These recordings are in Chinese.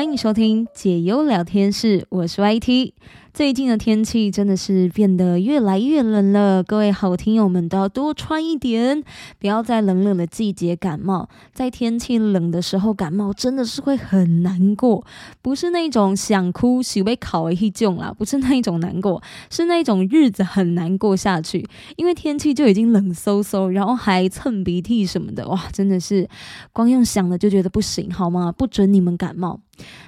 欢迎收听解忧聊天室，我是 YT。最近的天气真的是变得越来越冷了，各位好听友们都要多穿一点，不要在冷冷的季节感冒。在天气冷的时候感冒，真的是会很难过，不是那种想哭、喜被烤一种啦，不是那一种难过，是那种日子很难过下去。因为天气就已经冷飕飕，然后还蹭鼻涕什么的，哇，真的是光用想的就觉得不行，好吗？不准你们感冒。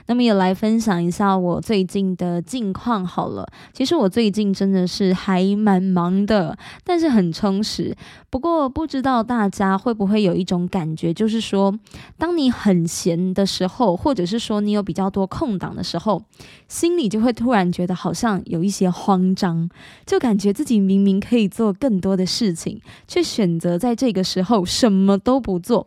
那么也来分享一下我最近的近况好了。其实我最近真的是还蛮忙的，但是很充实。不过不知道大家会不会有一种感觉，就是说，当你很闲的时候，或者是说你有比较多空档的时候，心里就会突然觉得好像有一些慌张，就感觉自己明明可以做更多的事情，却选择在这个时候什么都不做。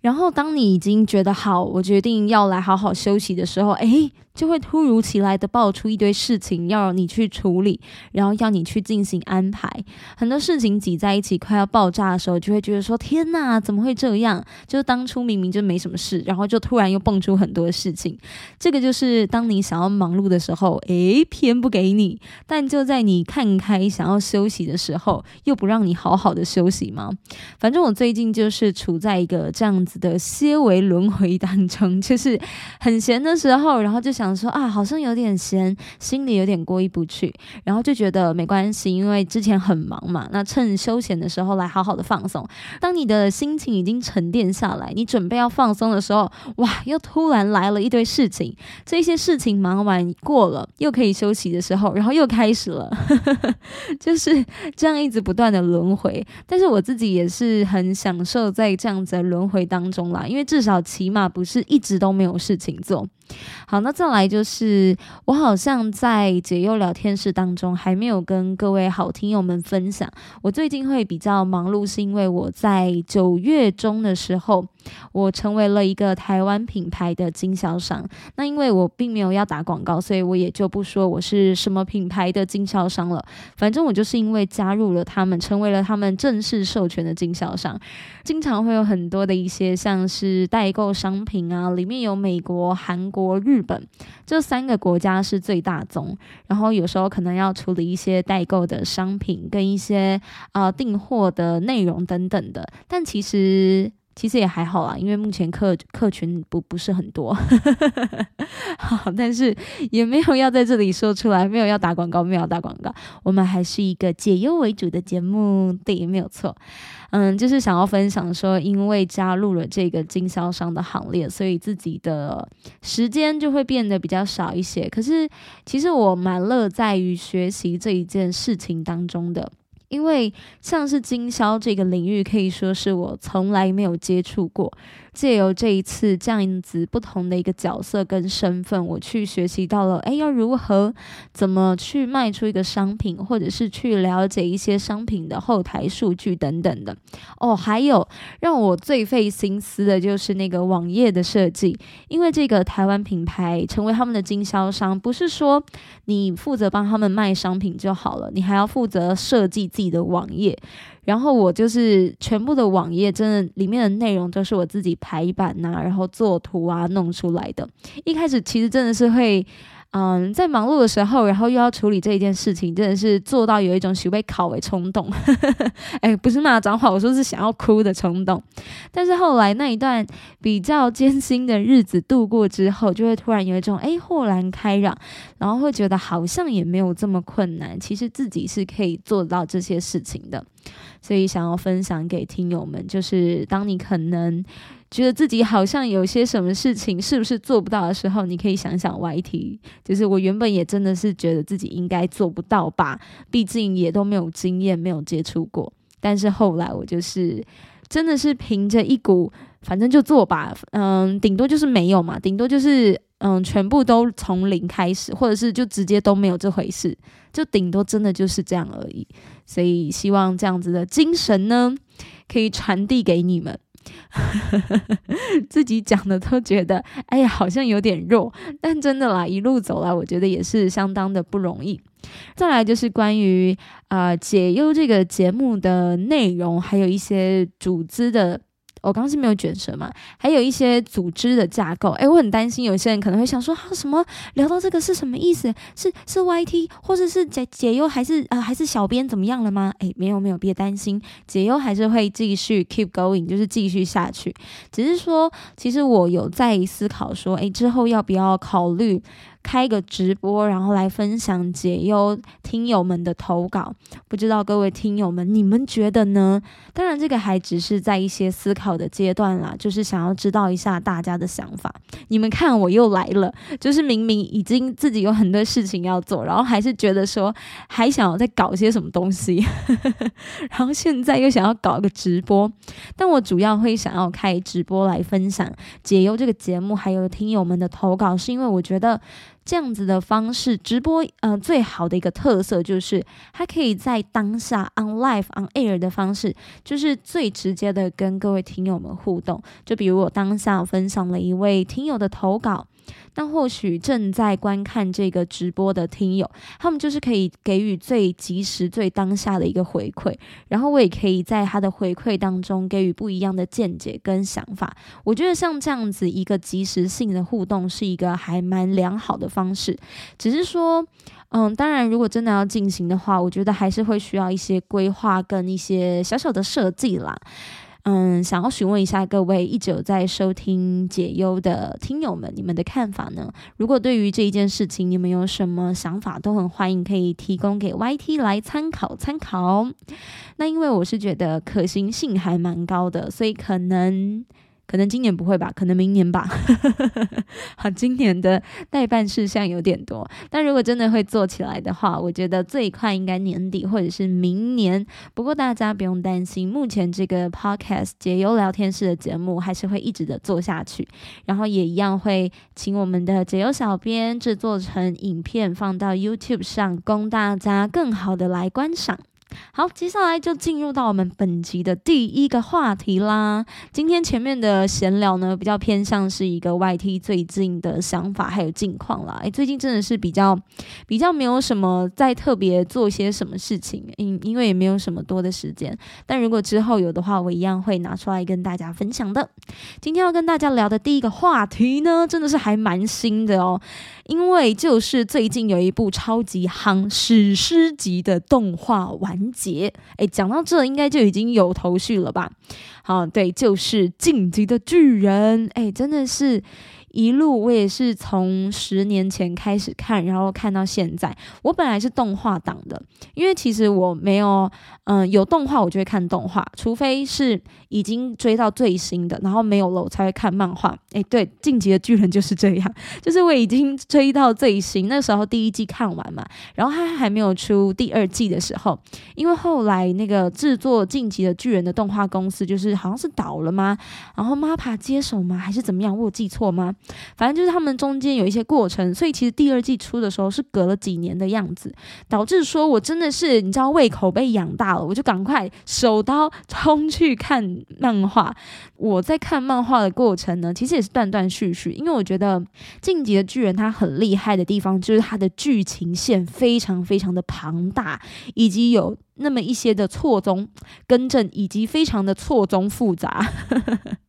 然后，当你已经觉得好，我决定要来好好休的时候，哎，就会突如其来的爆出一堆事情要你去处理，然后要你去进行安排。很多事情挤在一起，快要爆炸的时候，就会觉得说：天哪，怎么会这样？就是当初明明就没什么事，然后就突然又蹦出很多事情。这个就是当你想要忙碌的时候，诶，偏不给你；但就在你看开想要休息的时候，又不让你好好的休息吗？反正我最近就是处在一个这样子。的些微轮回当中，就是很闲的时候，然后就想想说啊，好像有点闲，心里有点过意不去，然后就觉得没关系，因为之前很忙嘛，那趁休闲的时候来好好的放松。当你的心情已经沉淀下来，你准备要放松的时候，哇，又突然来了一堆事情。这些事情忙完过了，又可以休息的时候，然后又开始了，就是这样一直不断的轮回。但是我自己也是很享受在这样子的轮回当。中啦，因为至少起码不是一直都没有事情做。好，那再来来就是我好像在解忧聊天室当中还没有跟各位好听友们分享，我最近会比较忙碌，是因为我在九月中的时候，我成为了一个台湾品牌的经销商。那因为我并没有要打广告，所以我也就不说我是什么品牌的经销商了。反正我就是因为加入了他们，成为了他们正式授权的经销商，经常会有很多的一些像是代购商品啊，里面有美国、韩。国、日本这三个国家是最大宗，然后有时候可能要处理一些代购的商品跟一些啊订货的内容等等的，但其实。其实也还好啦，因为目前客客群不不是很多，好，但是也没有要在这里说出来，没有要打广告，没有打广告，我们还是一个解忧为主的节目，对，没有错，嗯，就是想要分享说，因为加入了这个经销商的行列，所以自己的时间就会变得比较少一些。可是其实我蛮乐在于学习这一件事情当中的。因为像是经销这个领域，可以说是我从来没有接触过。借由这一次这样子不同的一个角色跟身份，我去学习到了，哎，要如何怎么去卖出一个商品，或者是去了解一些商品的后台数据等等的。哦，还有让我最费心思的就是那个网页的设计，因为这个台湾品牌成为他们的经销商，不是说你负责帮他们卖商品就好了，你还要负责设计自己的网页。然后我就是全部的网页，真的里面的内容都是我自己排版呐，然后做图啊弄出来的。一开始其实真的是会。嗯，在忙碌的时候，然后又要处理这一件事情，真的是做到有一种许被拷为冲动。哎，不是骂脏话，我说是想要哭的冲动。但是后来那一段比较艰辛的日子度过之后，就会突然有一种哎豁然开朗，然后会觉得好像也没有这么困难，其实自己是可以做到这些事情的。所以想要分享给听友们，就是当你可能。觉得自己好像有些什么事情是不是做不到的时候，你可以想想 YT。就是我原本也真的是觉得自己应该做不到吧，毕竟也都没有经验，没有接触过。但是后来我就是真的是凭着一股，反正就做吧，嗯，顶多就是没有嘛，顶多就是嗯，全部都从零开始，或者是就直接都没有这回事，就顶多真的就是这样而已。所以希望这样子的精神呢，可以传递给你们。自己讲的都觉得，哎呀，好像有点弱，但真的啦，一路走来，我觉得也是相当的不容易。再来就是关于啊解忧这个节目的内容，还有一些组织的我刚刚是没有卷舌嘛，还有一些组织的架构。诶，我很担心有些人可能会想说，啊，什么聊到这个是什么意思？是是 YT 或者是解解忧还是啊还是小编怎么样了吗？诶，没有没有，别担心，解忧还是会继续 keep going，就是继续下去。只是说，其实我有在思考说，诶，之后要不要考虑。开个直播，然后来分享解忧听友们的投稿，不知道各位听友们你们觉得呢？当然，这个还只是在一些思考的阶段啦，就是想要知道一下大家的想法。你们看，我又来了，就是明明已经自己有很多事情要做，然后还是觉得说还想要再搞些什么东西，然后现在又想要搞个直播。但我主要会想要开直播来分享解忧这个节目，还有听友们的投稿，是因为我觉得。这样子的方式直播，呃，最好的一个特色就是它可以在当下 on live on air 的方式，就是最直接的跟各位听友们互动。就比如我当下分享了一位听友的投稿。那或许正在观看这个直播的听友，他们就是可以给予最及时、最当下的一个回馈，然后我也可以在他的回馈当中给予不一样的见解跟想法。我觉得像这样子一个及时性的互动是一个还蛮良好的方式。只是说，嗯，当然如果真的要进行的话，我觉得还是会需要一些规划跟一些小小的设计啦。嗯，想要询问一下各位一直有在收听解忧的听友们，你们的看法呢？如果对于这一件事情你们有什么想法，都很欢迎可以提供给 YT 来参考参考。那因为我是觉得可行性还蛮高的，所以可能。可能今年不会吧，可能明年吧。好，今年的代办事项有点多，但如果真的会做起来的话，我觉得最快应该年底或者是明年。不过大家不用担心，目前这个 podcast 解忧聊天室的节目还是会一直的做下去，然后也一样会请我们的解忧小编制作成影片放到 YouTube 上，供大家更好的来观赏。好，接下来就进入到我们本集的第一个话题啦。今天前面的闲聊呢，比较偏向是一个 YT 最近的想法还有近况啦。诶，最近真的是比较比较没有什么在特别做些什么事情，因因为也没有什么多的时间。但如果之后有的话，我一样会拿出来跟大家分享的。今天要跟大家聊的第一个话题呢，真的是还蛮新的哦。因为就是最近有一部超级夯史诗级的动画完情节，哎，讲到这应该就已经有头绪了吧？好，对，就是《晋级的巨人》，哎，真的是。一路我也是从十年前开始看，然后看到现在。我本来是动画党的，因为其实我没有，嗯，有动画我就会看动画，除非是已经追到最新的，然后没有了我才会看漫画。诶，对，《进击的巨人》就是这样，就是我已经追到最新，那时候第一季看完嘛，然后它还没有出第二季的时候，因为后来那个制作《进击的巨人》的动画公司就是好像是倒了吗？然后 MAPA 接手吗？还是怎么样？我有记错吗？反正就是他们中间有一些过程，所以其实第二季出的时候是隔了几年的样子，导致说我真的是你知道胃口被养大了，我就赶快手刀冲去看漫画。我在看漫画的过程呢，其实也是断断续续，因为我觉得《晋级的巨人》它很厉害的地方就是它的剧情线非常非常的庞大，以及有那么一些的错综更正，以及非常的错综复杂。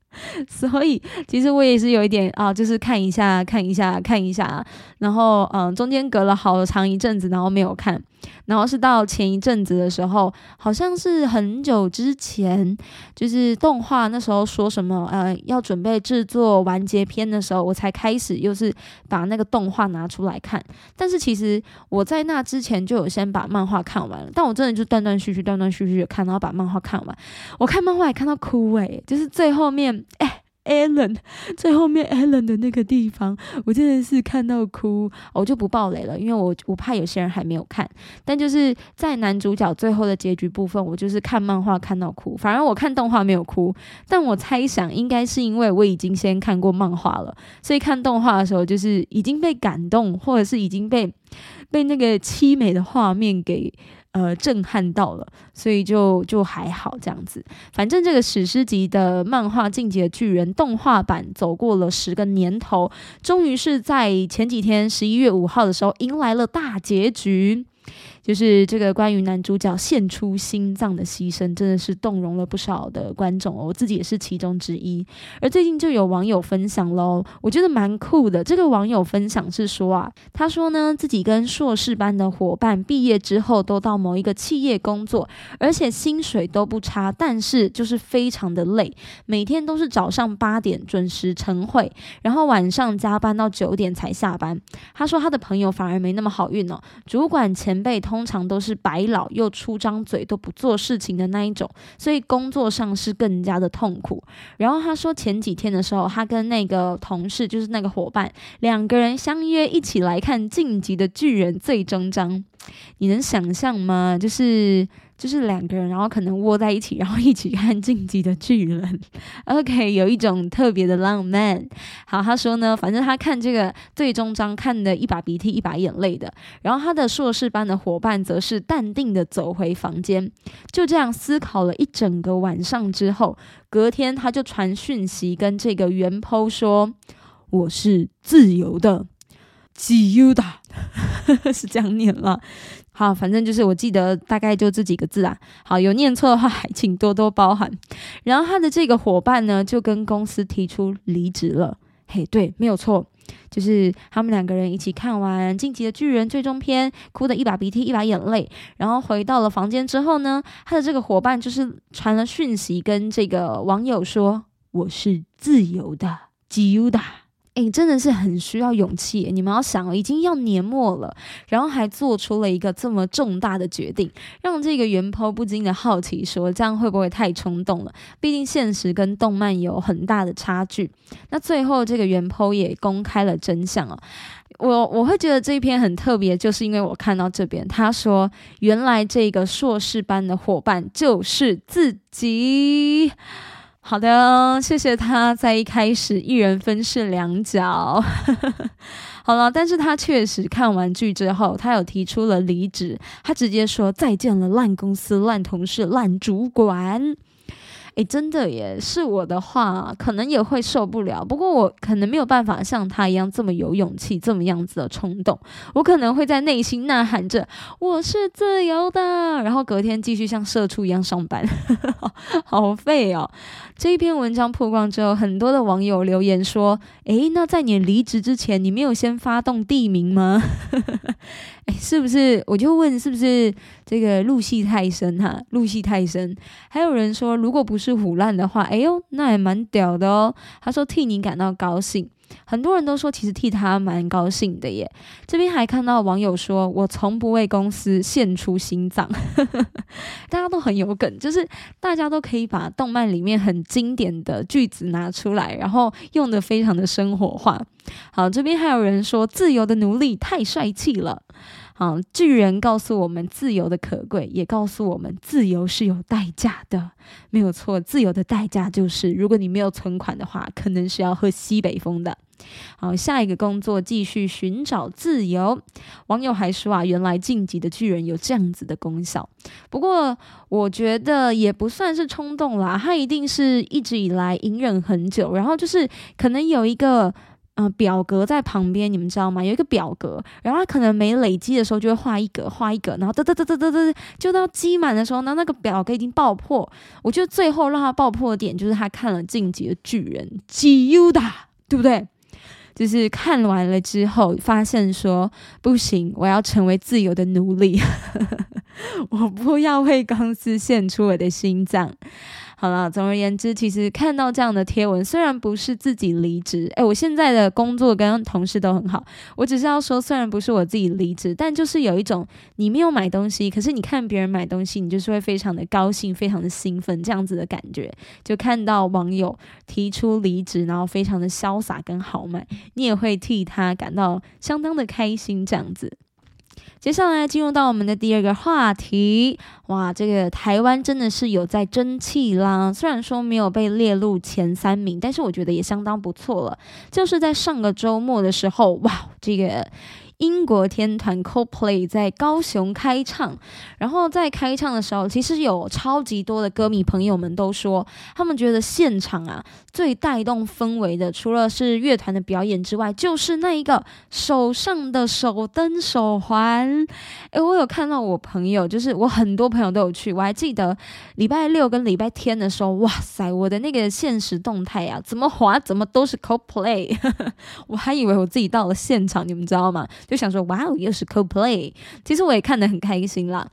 所以，其实我也是有一点啊，就是看一下，看一下，看一下，然后嗯，中间隔了好长一阵子，然后没有看。然后是到前一阵子的时候，好像是很久之前，就是动画那时候说什么呃要准备制作完结篇的时候，我才开始又是把那个动画拿出来看。但是其实我在那之前就有先把漫画看完了，但我真的就断断续续、断断续续的看，然后把漫画看完。我看漫画也看到哭诶，就是最后面。Allen 最后面 Allen 的那个地方，我真的是看到哭，我就不爆雷了，因为我我怕有些人还没有看。但就是在男主角最后的结局部分，我就是看漫画看到哭，反而我看动画没有哭。但我猜想应该是因为我已经先看过漫画了，所以看动画的时候就是已经被感动，或者是已经被被那个凄美的画面给。呃，震撼到了，所以就就还好这样子。反正这个史诗级的漫画《进击的巨人》动画版走过了十个年头，终于是在前几天十一月五号的时候迎来了大结局。就是这个关于男主角献出心脏的牺牲，真的是动容了不少的观众哦，我自己也是其中之一。而最近就有网友分享喽，我觉得蛮酷的。这个网友分享是说啊，他说呢，自己跟硕士班的伙伴毕业之后都到某一个企业工作，而且薪水都不差，但是就是非常的累，每天都是早上八点准时晨会，然后晚上加班到九点才下班。他说他的朋友反而没那么好运哦，主管前辈通常都是白老又出张嘴都不做事情的那一种，所以工作上是更加的痛苦。然后他说前几天的时候，他跟那个同事就是那个伙伴两个人相约一起来看《晋级的巨人》最终章，你能想象吗？就是。就是两个人，然后可能窝在一起，然后一起看《晋级的巨人》。OK，有一种特别的浪漫。好，他说呢，反正他看这个最终章看的一把鼻涕一把眼泪的。然后他的硕士班的伙伴则是淡定的走回房间，就这样思考了一整个晚上之后，隔天他就传讯息跟这个原 po 说：“我是自由的，自由的，是这样念了。”好，反正就是我记得大概就这几个字啊。好，有念错的话还，请多多包涵。然后他的这个伙伴呢，就跟公司提出离职了。嘿，对，没有错，就是他们两个人一起看完《晋级的巨人》最终篇，哭的一把鼻涕一把眼泪。然后回到了房间之后呢，他的这个伙伴就是传了讯息跟这个网友说：“我是自由的，自由的。”哎，真的是很需要勇气。你们要想，已经要年末了，然后还做出了一个这么重大的决定，让这个原 po 不禁的好奇说：这样会不会太冲动了？毕竟现实跟动漫有很大的差距。那最后这个原 po 也公开了真相哦。我我会觉得这一篇很特别，就是因为我看到这边，他说原来这个硕士班的伙伴就是自己。好的，谢谢他在一开始一人分饰两角。好了，但是他确实看完剧之后，他有提出了离职，他直接说再见了，烂公司、烂同事、烂主管。诶，真的耶！是我的话，可能也会受不了。不过我可能没有办法像他一样这么有勇气，这么样子的冲动。我可能会在内心呐喊着“我是自由的”，然后隔天继续像社畜一样上班，好废哦！这一篇文章曝光之后，很多的网友留言说：“诶，那在你离职之前，你没有先发动地名吗？” 哎，是不是？我就问，是不是这个入戏太深哈？入戏太深。还有人说，如果不是腐烂的话，哎呦，那也蛮屌的哦。他说替你感到高兴。很多人都说，其实替他蛮高兴的耶。这边还看到网友说：“我从不为公司献出心脏。”大家都很有梗，就是大家都可以把动漫里面很经典的句子拿出来，然后用的非常的生活化。好，这边还有人说：“自由的奴隶太帅气了。”好，巨人告诉我们自由的可贵，也告诉我们自由是有代价的，没有错。自由的代价就是，如果你没有存款的话，可能是要喝西北风的。好，下一个工作继续寻找自由。网友还说啊，原来晋级的巨人有这样子的功效。不过我觉得也不算是冲动啦，他一定是一直以来隐忍很久，然后就是可能有一个嗯表格在旁边，你们知道吗？有一个表格，然后他可能没累积的时候就会画一格，画一格，然后嘚嘚嘚嘚嘚嘚，就到积满的时候，那那个表格已经爆破。我觉得最后让他爆破的点就是他看了晋级的巨人，极优的，对不对？就是看完了之后，发现说不行，我要成为自由的奴隶，我不要为公司献出我的心脏。好了，总而言之，其实看到这样的贴文，虽然不是自己离职，诶，我现在的工作跟同事都很好。我只是要说，虽然不是我自己离职，但就是有一种你没有买东西，可是你看别人买东西，你就是会非常的高兴，非常的兴奋，这样子的感觉。就看到网友提出离职，然后非常的潇洒跟豪迈，你也会替他感到相当的开心，这样子。接下来进入到我们的第二个话题，哇，这个台湾真的是有在争气啦！虽然说没有被列入前三名，但是我觉得也相当不错了。就是在上个周末的时候，哇，这个。英国天团 Coldplay 在高雄开唱，然后在开唱的时候，其实有超级多的歌迷朋友们都说，他们觉得现场啊最带动氛围的，除了是乐团的表演之外，就是那一个手上的手灯手环。诶，我有看到我朋友，就是我很多朋友都有去，我还记得礼拜六跟礼拜天的时候，哇塞，我的那个现实动态呀，怎么滑怎么都是 Coldplay，我还以为我自己到了现场，你们知道吗？就想说，哇哦，又是 Coldplay。其实我也看得很开心啦。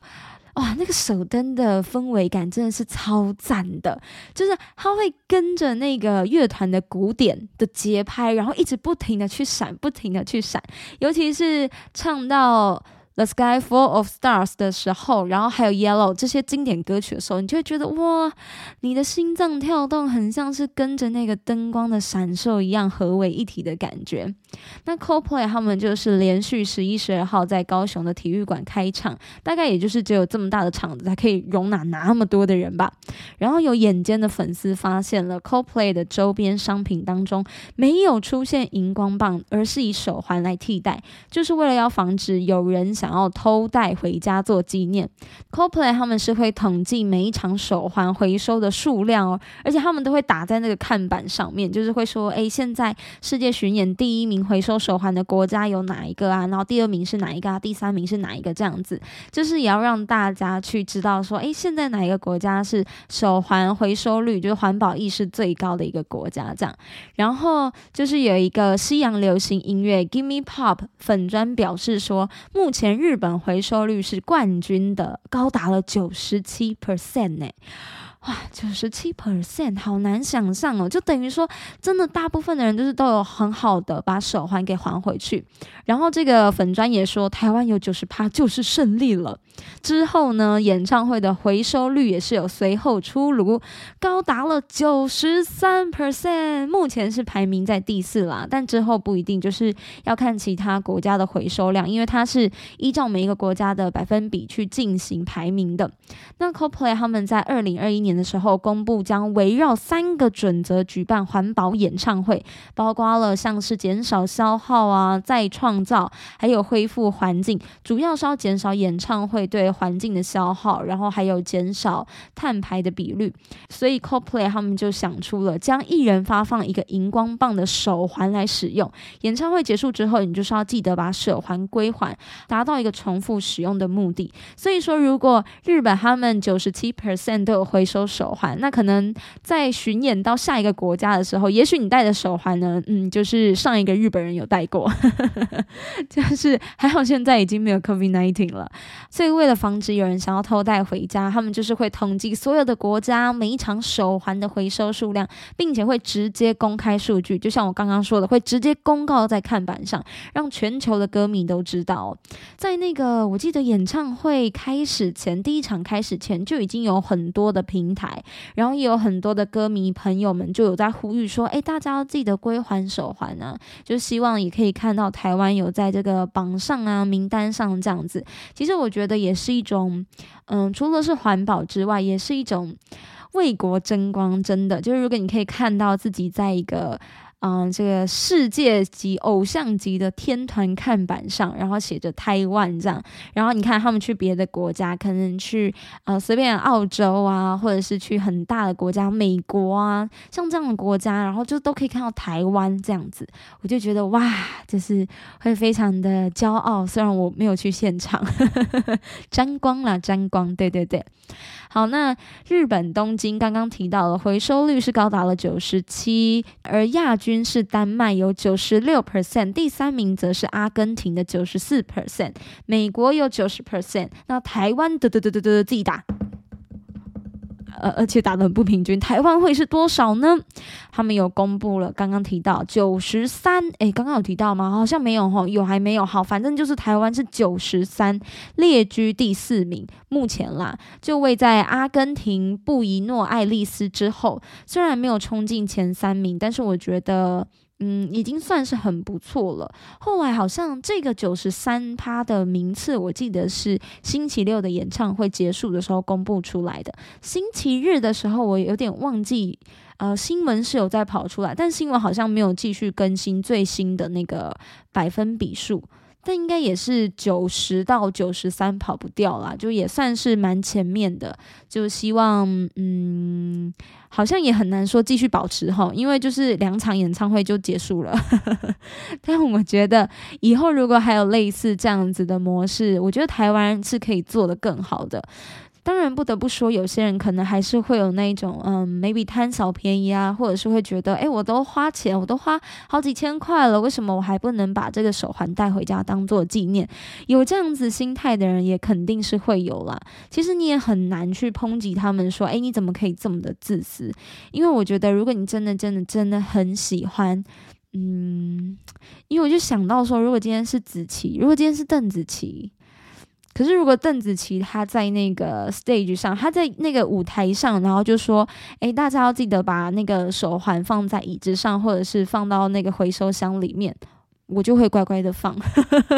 哇，那个手灯的氛围感真的是超赞的，就是它会跟着那个乐团的鼓点的节拍，然后一直不停的去闪，不停的去闪，尤其是唱到。The Sky Full of Stars 的时候，然后还有 Yellow 这些经典歌曲的时候，你就会觉得哇，你的心脏跳动很像是跟着那个灯光的闪烁一样合为一体的感觉。那 CoPlay 他们就是连续十一、十二号在高雄的体育馆开唱，大概也就是只有这么大的场子才可以容纳那么多的人吧。然后有眼尖的粉丝发现了 CoPlay 的周边商品当中没有出现荧光棒，而是以手环来替代，就是为了要防止有人想。要偷带回家做纪念。CoPlay 他们是会统计每一场手环回收的数量哦，而且他们都会打在那个看板上面，就是会说，哎，现在世界巡演第一名回收手环的国家有哪一个啊？然后第二名是哪一个啊？第三名是哪一个？这样子，就是也要让大家去知道说，哎，现在哪一个国家是手环回收率就是环保意识最高的一个国家？这样，然后就是有一个西洋流行音乐 Gimme Pop 粉砖表示说，目前。日本回收率是冠军的，高达了九十七 percent 呢。哇，九十七 percent，好难想象哦！就等于说，真的大部分的人就是都有很好的把手环给还回去。然后这个粉砖也说，台湾有九十趴就是胜利了。之后呢，演唱会的回收率也是有随后出炉，高达了九十三 percent，目前是排名在第四啦。但之后不一定，就是要看其他国家的回收量，因为它是依照每一个国家的百分比去进行排名的。那 CoPlay 他们在二零二一年。的时候公布将围绕三个准则举办环保演唱会，包括了像是减少消耗啊、再创造，还有恢复环境，主要是要减少演唱会对环境的消耗，然后还有减少碳排的比率。所以 CoPlay 他们就想出了将一人发放一个荧光棒的手环来使用。演唱会结束之后，你就是要记得把手环归还，达到一个重复使用的目的。所以说，如果日本他们九十七 percent 都有回收。手环，那可能在巡演到下一个国家的时候，也许你戴的手环呢，嗯，就是上一个日本人有戴过，就是还好现在已经没有 COVID nineteen 了，所以为了防止有人想要偷带回家，他们就是会统计所有的国家每一场手环的回收数量，并且会直接公开数据，就像我刚刚说的，会直接公告在看板上，让全球的歌迷都知道。在那个我记得演唱会开始前，第一场开始前就已经有很多的评平。台，然后也有很多的歌迷朋友们就有在呼吁说：“哎，大家要记得归还手环啊！”就希望也可以看到台湾有在这个榜上啊名单上这样子。其实我觉得也是一种，嗯，除了是环保之外，也是一种为国争光。真的，就是如果你可以看到自己在一个。嗯，这个世界级偶像级的天团看板上，然后写着台湾这样，然后你看他们去别的国家，可能去呃随便澳洲啊，或者是去很大的国家，美国啊，像这样的国家，然后就都可以看到台湾这样子，我就觉得哇，就是会非常的骄傲。虽然我没有去现场，沾光了，沾光，对对对。好，那日本东京刚刚提到了回收率是高达了九十七，而亚军均是丹麦有九十六 percent，第三名则是阿根廷的九十四 percent，美国有九十 percent，那台湾得得得得得自己打。呃，而且打得很不平均，台湾会是多少呢？他们有公布了，刚刚提到九十三，诶，刚刚有提到吗？好像没有哈，有还没有？好，反正就是台湾是九十三，列居第四名，目前啦，就位在阿根廷布宜诺艾利斯之后，虽然没有冲进前三名，但是我觉得。嗯，已经算是很不错了。后来好像这个九十三趴的名次，我记得是星期六的演唱会结束的时候公布出来的。星期日的时候，我有点忘记，呃，新闻是有在跑出来，但新闻好像没有继续更新最新的那个百分比数。但应该也是九十到九十三跑不掉啦，就也算是蛮前面的。就希望，嗯，好像也很难说继续保持哈，因为就是两场演唱会就结束了。但我觉得以后如果还有类似这样子的模式，我觉得台湾是可以做得更好的。当然，不得不说，有些人可能还是会有那种，嗯，maybe 贪小便宜啊，或者是会觉得，哎，我都花钱，我都花好几千块了，为什么我还不能把这个手环带回家当做纪念？有这样子心态的人，也肯定是会有啦。其实你也很难去抨击他们说，哎，你怎么可以这么的自私？因为我觉得，如果你真的、真的、真的很喜欢，嗯，因为我就想到说，如果今天是子琪，如果今天是邓紫棋。可是，如果邓紫棋她在那个 stage 上，她在那个舞台上，然后就说：“哎，大家要记得把那个手环放在椅子上，或者是放到那个回收箱里面。”我就会乖乖的放。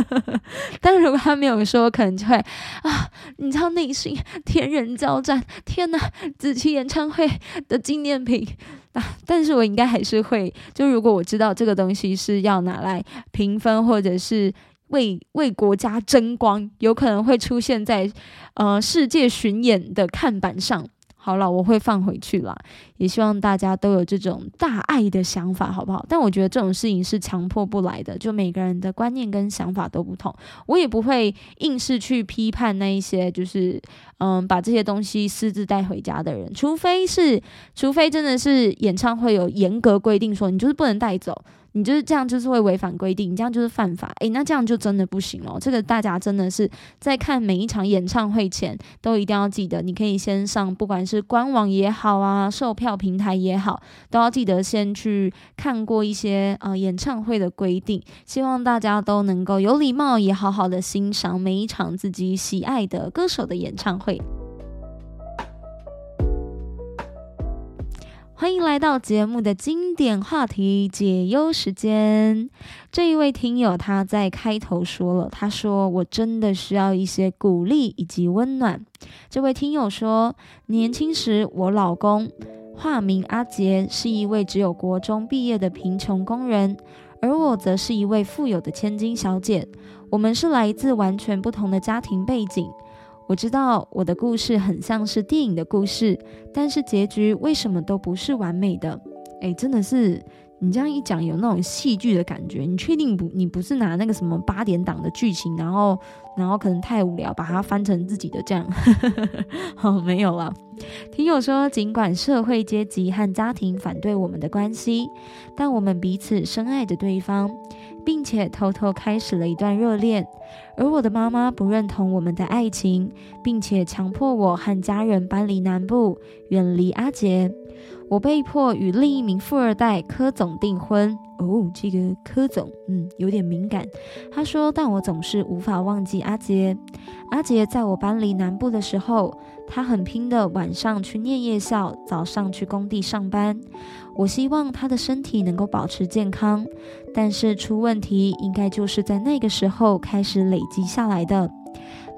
但如果他没有说，可能就会啊，你知道内心天人交战。天呐，子琪演唱会的纪念品啊！但是我应该还是会，就如果我知道这个东西是要拿来评分，或者是。为为国家争光，有可能会出现在呃世界巡演的看板上。好了，我会放回去了。也希望大家都有这种大爱的想法，好不好？但我觉得这种事情是强迫不来的，就每个人的观念跟想法都不同。我也不会硬是去批判那一些，就是嗯把这些东西私自带回家的人，除非是，除非真的是演唱会有严格规定说你就是不能带走。你就是这样，就是会违反规定，你这样就是犯法。诶，那这样就真的不行了。这个大家真的是在看每一场演唱会前，都一定要记得，你可以先上，不管是官网也好啊，售票平台也好，都要记得先去看过一些呃演唱会的规定。希望大家都能够有礼貌，也好好的欣赏每一场自己喜爱的歌手的演唱会。欢迎来到节目的经典话题解忧时间。这一位听友他在开头说了，他说：“我真的需要一些鼓励以及温暖。”这位听友说：“年轻时，我老公化名阿杰，是一位只有国中毕业的贫穷工人，而我则是一位富有的千金小姐。我们是来自完全不同的家庭背景。”我知道我的故事很像是电影的故事，但是结局为什么都不是完美的？诶，真的是你这样一讲，有那种戏剧的感觉。你确定不？你不是拿那个什么八点档的剧情，然后然后可能太无聊，把它翻成自己的这样？好，没有了。听友说，尽管社会阶级和家庭反对我们的关系，但我们彼此深爱着对方。并且偷偷开始了一段热恋，而我的妈妈不认同我们的爱情，并且强迫我和家人搬离南部，远离阿杰。我被迫与另一名富二代柯总订婚。哦，这个柯总，嗯，有点敏感。他说，但我总是无法忘记阿杰。阿杰在我搬离南部的时候，他很拼的，晚上去念夜校，早上去工地上班。我希望他的身体能够保持健康，但是出问题应该就是在那个时候开始累积下来的。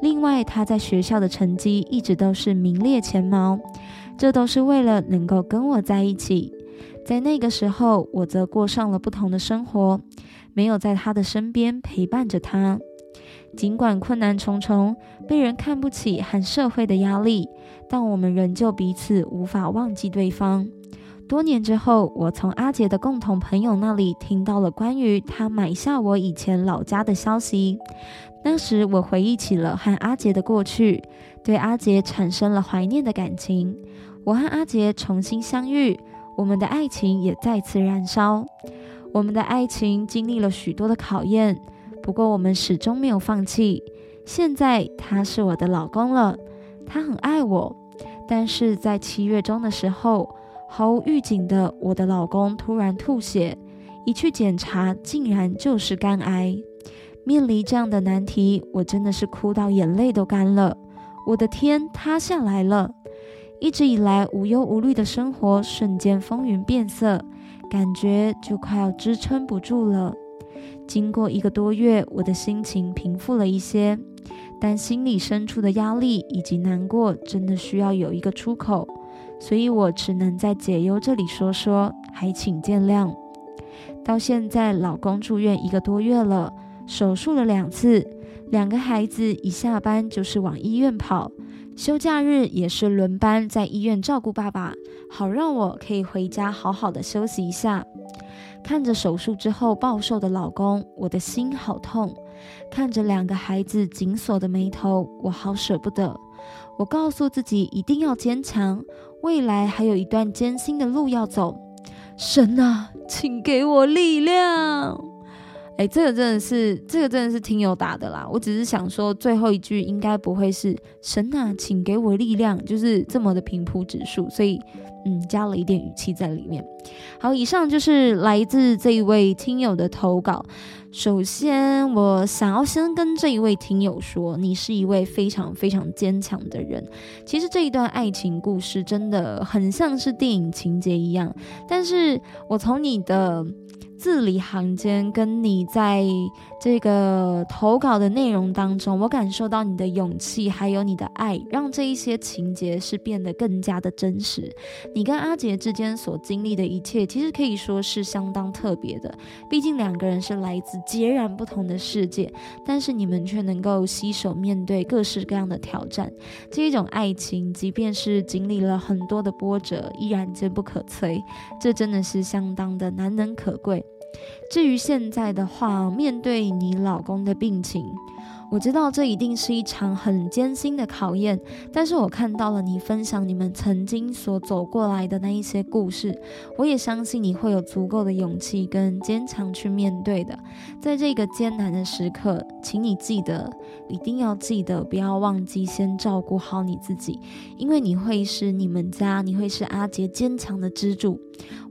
另外，他在学校的成绩一直都是名列前茅。这都是为了能够跟我在一起，在那个时候，我则过上了不同的生活，没有在他的身边陪伴着他。尽管困难重重，被人看不起和社会的压力，但我们仍旧彼此无法忘记对方。多年之后，我从阿杰的共同朋友那里听到了关于他买下我以前老家的消息。当时我回忆起了和阿杰的过去，对阿杰产生了怀念的感情。我和阿杰重新相遇，我们的爱情也再次燃烧。我们的爱情经历了许多的考验，不过我们始终没有放弃。现在他是我的老公了，他很爱我。但是在七月中的时候，毫无预警的，我的老公突然吐血，一去检查，竟然就是肝癌。面临这样的难题，我真的是哭到眼泪都干了。我的天塌下来了！一直以来无忧无虑的生活瞬间风云变色，感觉就快要支撑不住了。经过一个多月，我的心情平复了一些，但心里深处的压力以及难过真的需要有一个出口，所以我只能在解忧这里说说，还请见谅。到现在，老公住院一个多月了。手术了两次，两个孩子一下班就是往医院跑，休假日也是轮班在医院照顾爸爸，好让我可以回家好好的休息一下。看着手术之后暴瘦的老公，我的心好痛；看着两个孩子紧锁的眉头，我好舍不得。我告诉自己一定要坚强，未来还有一段艰辛的路要走。神啊，请给我力量！哎，这个真的是，这个真的是听友打的啦。我只是想说，最后一句应该不会是“神啊，请给我力量”，就是这么的平铺直述，所以，嗯，加了一点语气在里面。好，以上就是来自这一位听友的投稿。首先，我想要先跟这一位听友说，你是一位非常非常坚强的人。其实这一段爱情故事真的很像是电影情节一样，但是我从你的。字里行间，跟你在这个投稿的内容当中，我感受到你的勇气，还有你的爱，让这一些情节是变得更加的真实。你跟阿杰之间所经历的一切，其实可以说是相当特别的。毕竟两个人是来自截然不同的世界，但是你们却能够携手面对各式各样的挑战。这一种爱情，即便是经历了很多的波折，依然坚不可摧。这真的是相当的难能可贵。至于现在的话，面对你老公的病情。我知道这一定是一场很艰辛的考验，但是我看到了你分享你们曾经所走过来的那一些故事，我也相信你会有足够的勇气跟坚强去面对的。在这个艰难的时刻，请你记得，一定要记得，不要忘记先照顾好你自己，因为你会是你们家，你会是阿杰坚强的支柱。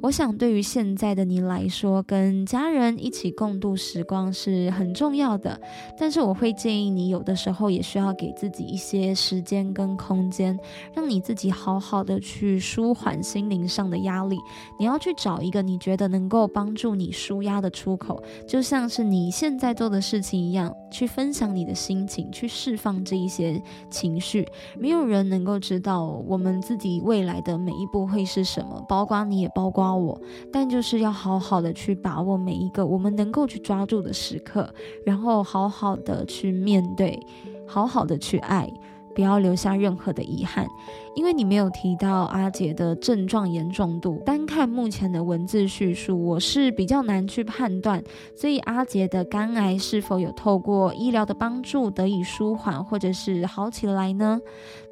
我想，对于现在的你来说，跟家人一起共度时光是很重要的，但是我会。建议你有的时候也需要给自己一些时间跟空间，让你自己好好的去舒缓心灵上的压力。你要去找一个你觉得能够帮助你舒压的出口，就像是你现在做的事情一样，去分享你的心情，去释放这一些情绪。没有人能够知道我们自己未来的每一步会是什么，包括你也包括我。但就是要好好的去把握每一个我们能够去抓住的时刻，然后好好的去。面对，好好的去爱，不要留下任何的遗憾。因为你没有提到阿杰的症状严重度，单看目前的文字叙述，我是比较难去判断。所以阿杰的肝癌是否有透过医疗的帮助得以舒缓，或者是好起来呢？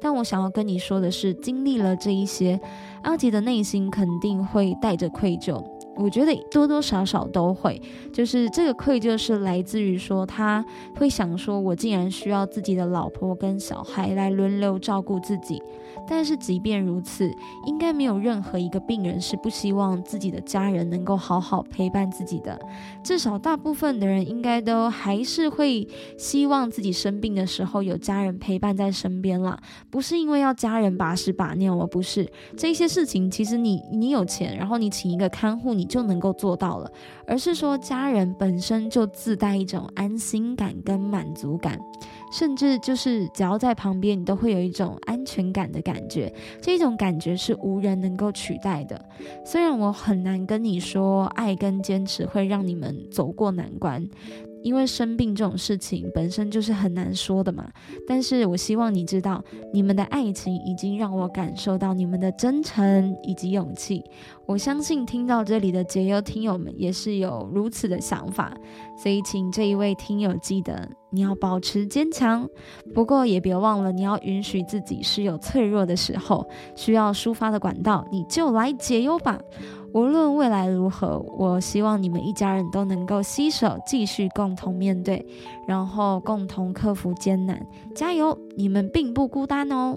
但我想要跟你说的是，经历了这一些，阿杰的内心肯定会带着愧疚。我觉得多多少少都会，就是这个愧疚是来自于说他会想说，我竟然需要自己的老婆跟小孩来轮流照顾自己。但是即便如此，应该没有任何一个病人是不希望自己的家人能够好好陪伴自己的。至少大部分的人应该都还是会希望自己生病的时候有家人陪伴在身边啦。不是因为要家人把屎把尿而不是这些事情，其实你你有钱，然后你请一个看护，你你就能够做到了。而是说家人本身就自带一种安心感跟满足感。甚至就是只要在旁边，你都会有一种安全感的感觉。这种感觉是无人能够取代的。虽然我很难跟你说，爱跟坚持会让你们走过难关。因为生病这种事情本身就是很难说的嘛，但是我希望你知道，你们的爱情已经让我感受到你们的真诚以及勇气。我相信听到这里的解忧听友们也是有如此的想法，所以请这一位听友记得，你要保持坚强，不过也别忘了你要允许自己是有脆弱的时候，需要抒发的管道，你就来解忧吧。无论未来如何，我希望你们一家人都能够携手继续共同面对，然后共同克服艰难，加油！你们并不孤单哦。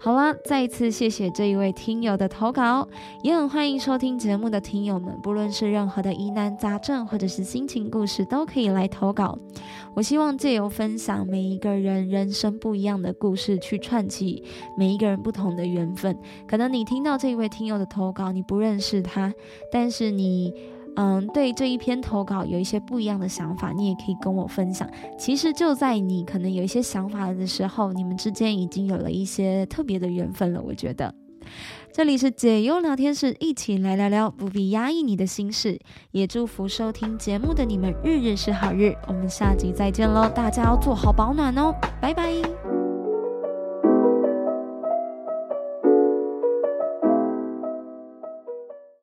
好了，再一次谢谢这一位听友的投稿，也很欢迎收听节目的听友们，不论是任何的疑难杂症或者是心情故事，都可以来投稿。我希望借由分享每一个人人生不一样的故事，去串起每一个人不同的缘分。可能你听到这一位听友的投稿，你不认识他，但是你。嗯对这一篇投稿有一些不一样的想法你也可以跟我分享。其实就在你可能有一些想法的时候你们之间已经有了一些特别的缘分了我觉得。这里是解忧聊天室一起来聊聊不必压抑你的心事。也祝福收听节目的你们日日是好日我们下集再见喽大家要做好保暖哦拜拜。